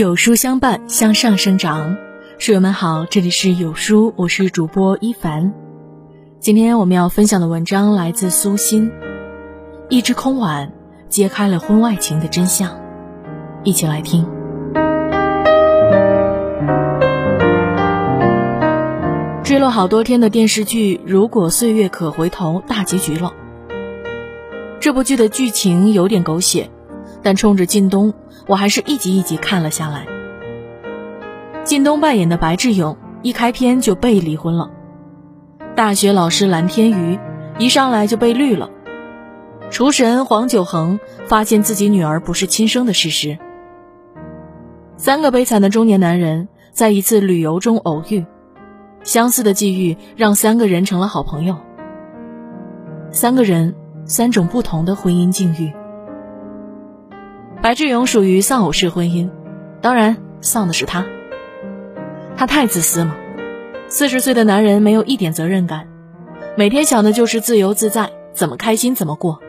有书相伴，向上生长。书友们好，这里是有书，我是主播一凡。今天我们要分享的文章来自苏欣，一只空碗揭开了婚外情的真相，一起来听。追了好多天的电视剧《如果岁月可回头》大结局了。这部剧的剧情有点狗血，但冲着靳东，我还是一集一集看了下来。靳东扮演的白志勇一开篇就被离婚了，大学老师蓝天瑜一上来就被绿了，厨神黄九恒发现自己女儿不是亲生的事实。三个悲惨的中年男人在一次旅游中偶遇，相似的际遇让三个人成了好朋友。三个人。三种不同的婚姻境遇。白志勇属于丧偶式婚姻，当然丧的是他。他太自私了，四十岁的男人没有一点责任感，每天想的就是自由自在，怎么开心怎么过，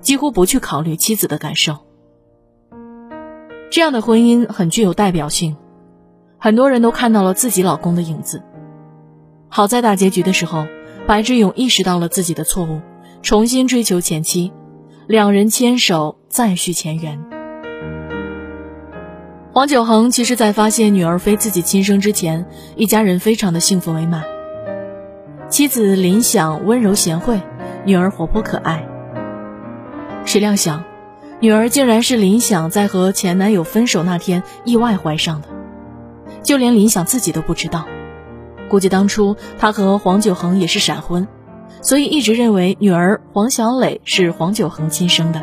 几乎不去考虑妻子的感受。这样的婚姻很具有代表性，很多人都看到了自己老公的影子。好在大结局的时候，白志勇意识到了自己的错误。重新追求前妻，两人牵手再续前缘。黄九恒其实，在发现女儿非自己亲生之前，一家人非常的幸福美满。妻子林想温柔贤惠，女儿活泼可爱。谁料想，女儿竟然是林想在和前男友分手那天意外怀上的，就连林想自己都不知道。估计当初他和黄九恒也是闪婚。所以一直认为女儿黄小磊是黄九恒亲生的。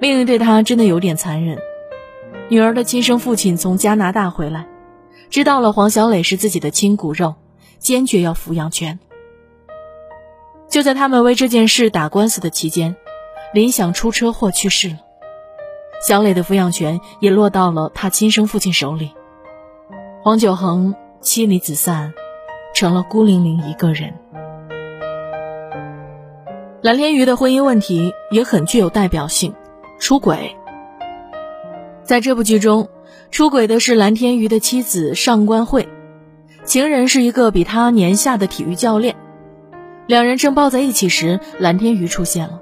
命运对他真的有点残忍。女儿的亲生父亲从加拿大回来，知道了黄小磊是自己的亲骨肉，坚决要抚养权。就在他们为这件事打官司的期间，林想出车祸去世了，小磊的抚养权也落到了他亲生父亲手里。黄九恒妻离子散，成了孤零零一个人。蓝天瑜的婚姻问题也很具有代表性，出轨。在这部剧中，出轨的是蓝天瑜的妻子上官慧，情人是一个比他年下的体育教练。两人正抱在一起时，蓝天瑜出现了。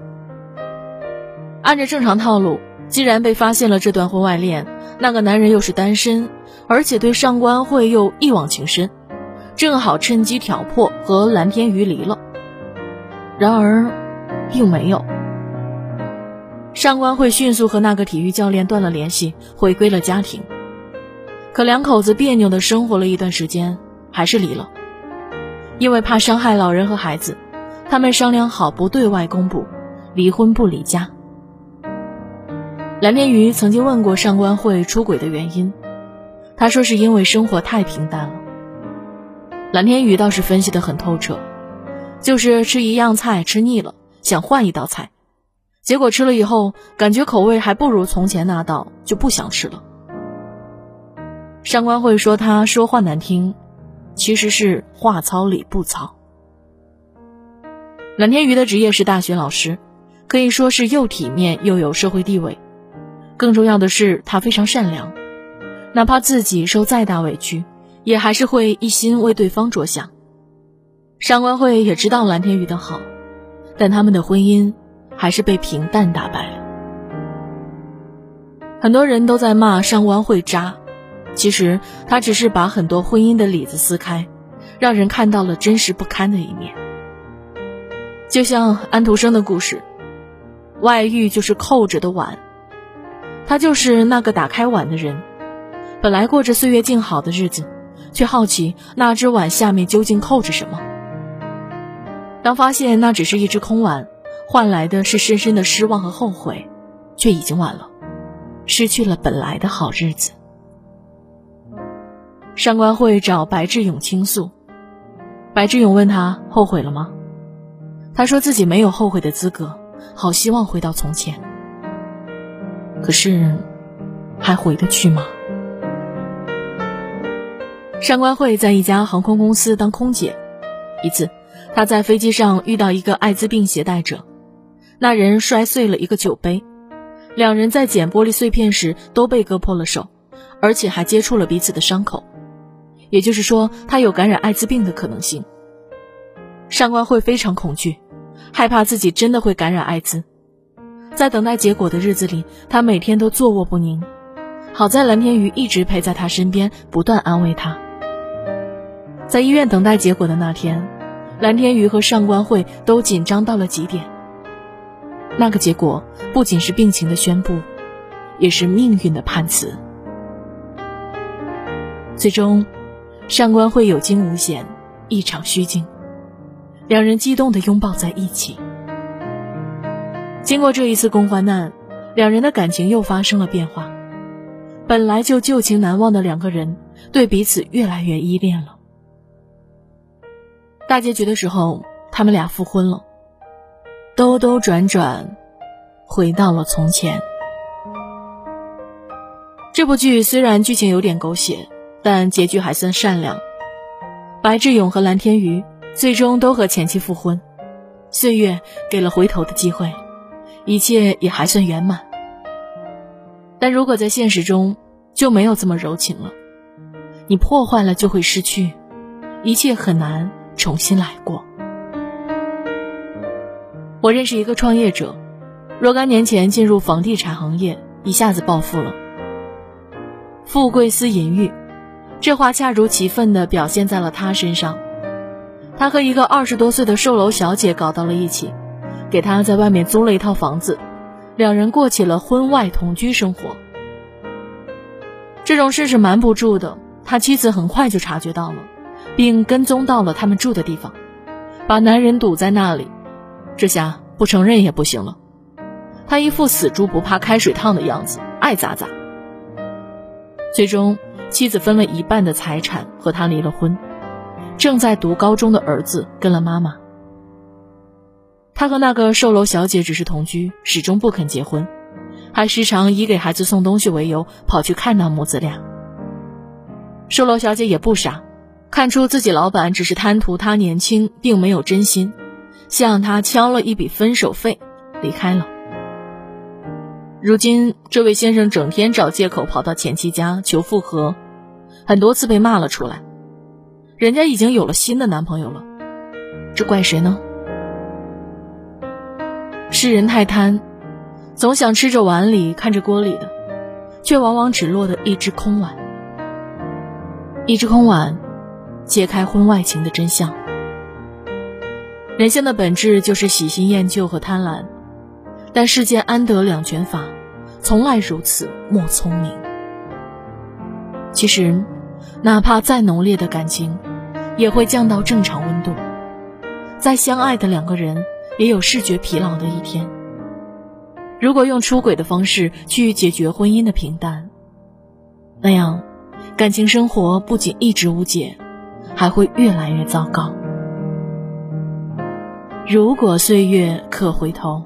按照正常套路，既然被发现了这段婚外恋，那个男人又是单身，而且对上官慧又一往情深，正好趁机挑破和蓝天瑜离了。然而。并没有。上官慧迅速和那个体育教练断了联系，回归了家庭。可两口子别扭的生活了一段时间，还是离了。因为怕伤害老人和孩子，他们商量好不对外公布，离婚不离家。蓝天宇曾经问过上官慧出轨的原因，他说是因为生活太平淡了。蓝天宇倒是分析得很透彻，就是吃一样菜吃腻了。想换一道菜，结果吃了以后感觉口味还不如从前那道，就不想吃了。上官慧说他说话难听，其实是话糙理不糙。蓝天瑜的职业是大学老师，可以说是又体面又有社会地位。更重要的是，他非常善良，哪怕自己受再大委屈，也还是会一心为对方着想。上官慧也知道蓝天瑜的好。但他们的婚姻还是被平淡打败了。很多人都在骂上官慧渣，其实他只是把很多婚姻的里子撕开，让人看到了真实不堪的一面。就像安徒生的故事，外遇就是扣着的碗，他就是那个打开碗的人，本来过着岁月静好的日子，却好奇那只碗下面究竟扣着什么。当发现那只是一只空碗，换来的是深深的失望和后悔，却已经晚了，失去了本来的好日子。上官慧找白志勇倾诉，白志勇问他后悔了吗？他说自己没有后悔的资格，好希望回到从前。可是，还回得去吗？上官慧在一家航空公司当空姐，一次。他在飞机上遇到一个艾滋病携带者，那人摔碎了一个酒杯，两人在捡玻璃碎片时都被割破了手，而且还接触了彼此的伤口，也就是说，他有感染艾滋病的可能性。上官慧非常恐惧，害怕自己真的会感染艾滋。在等待结果的日子里，他每天都坐卧不宁。好在蓝天宇一直陪在他身边，不断安慰他。在医院等待结果的那天，蓝天宇和上官慧都紧张到了极点。那个结果不仅是病情的宣布，也是命运的判词。最终，上官慧有惊无险，一场虚惊。两人激动地拥抱在一起。经过这一次共患难，两人的感情又发生了变化。本来就旧情难忘的两个人，对彼此越来越依恋了。大结局的时候，他们俩复婚了。兜兜转转，回到了从前。这部剧虽然剧情有点狗血，但结局还算善良。白志勇和蓝天瑜最终都和前妻复婚，岁月给了回头的机会，一切也还算圆满。但如果在现实中，就没有这么柔情了。你破坏了，就会失去，一切很难重新来过。我认识一个创业者，若干年前进入房地产行业，一下子暴富了。富贵思淫欲，这话恰如其分地表现在了他身上。他和一个二十多岁的售楼小姐搞到了一起，给他在外面租了一套房子。两人过起了婚外同居生活。这种事是瞒不住的，他妻子很快就察觉到了，并跟踪到了他们住的地方，把男人堵在那里。这下不承认也不行了，他一副死猪不怕开水烫的样子，爱咋咋。最终，妻子分了一半的财产和他离了婚，正在读高中的儿子跟了妈妈。他和那个售楼小姐只是同居，始终不肯结婚，还时常以给孩子送东西为由跑去看那母子俩。售楼小姐也不傻，看出自己老板只是贪图他年轻，并没有真心，向他敲了一笔分手费，离开了。如今这位先生整天找借口跑到前妻家求复合，很多次被骂了出来。人家已经有了新的男朋友了，这怪谁呢？世人太贪，总想吃着碗里看着锅里的，却往往只落得一只空碗。一只空碗，揭开婚外情的真相。人性的本质就是喜新厌旧和贪婪，但世间安得两全法，从来如此莫聪明。其实，哪怕再浓烈的感情，也会降到正常温度。再相爱的两个人。也有视觉疲劳的一天。如果用出轨的方式去解决婚姻的平淡，那样感情生活不仅一直无解，还会越来越糟糕。如果岁月可回头，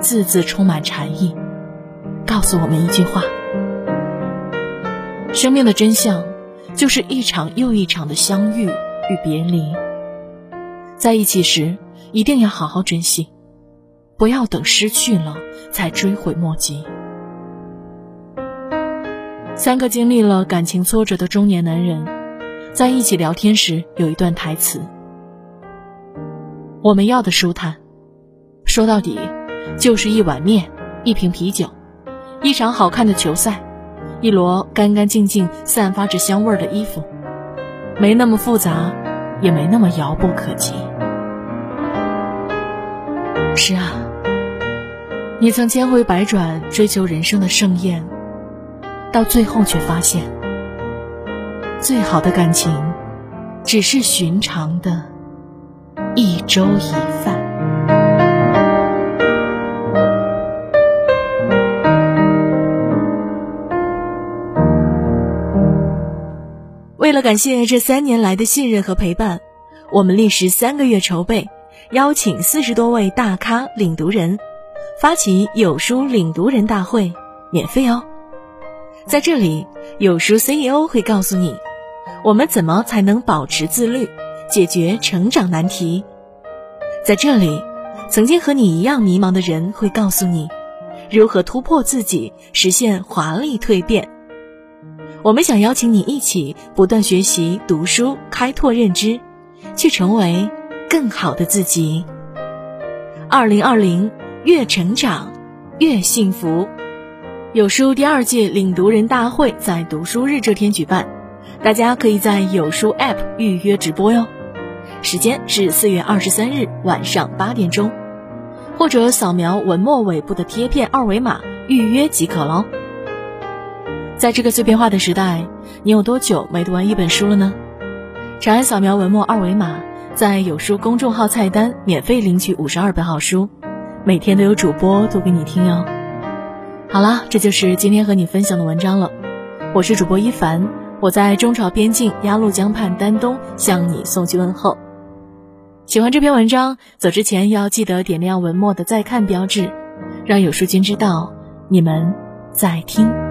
字字充满禅意，告诉我们一句话：生命的真相就是一场又一场的相遇与别离。在一起时。一定要好好珍惜，不要等失去了才追悔莫及。三个经历了感情挫折的中年男人，在一起聊天时有一段台词：“我们要的舒坦，说到底，就是一碗面、一瓶啤酒、一场好看的球赛、一摞干干净净、散发着香味儿的衣服，没那么复杂，也没那么遥不可及。”是啊，你曾千回百转追求人生的盛宴，到最后却发现，最好的感情，只是寻常的粥一饭。为了感谢这三年来的信任和陪伴，我们历时三个月筹备。邀请四十多位大咖领读人，发起有书领读人大会，免费哦。在这里，有书 CEO 会告诉你，我们怎么才能保持自律，解决成长难题。在这里，曾经和你一样迷茫的人会告诉你，如何突破自己，实现华丽蜕变。我们想邀请你一起不断学习、读书、开拓认知，去成为更好的自己。二零二零，越成长越幸福。有书第二届领读人大会在读书日这天举办，大家可以在有书 App 预约直播哟。时间是四月二十三日晚上八点钟，或者扫描文末尾部的贴片二维码预约即可喽。在这个碎片化的时代，你有多久没读完一本书了呢？长按扫描文末二维码，在有书公众号菜单免费领取五十二本好书，每天都有主播读给你听哟。好了，这就是今天和你分享的文章了。我是主播一凡，我在中朝边境鸭绿江畔丹东向你送去问候。喜欢这篇文章，走之前要记得点亮文末的再看标志，让有书君知道你们在听。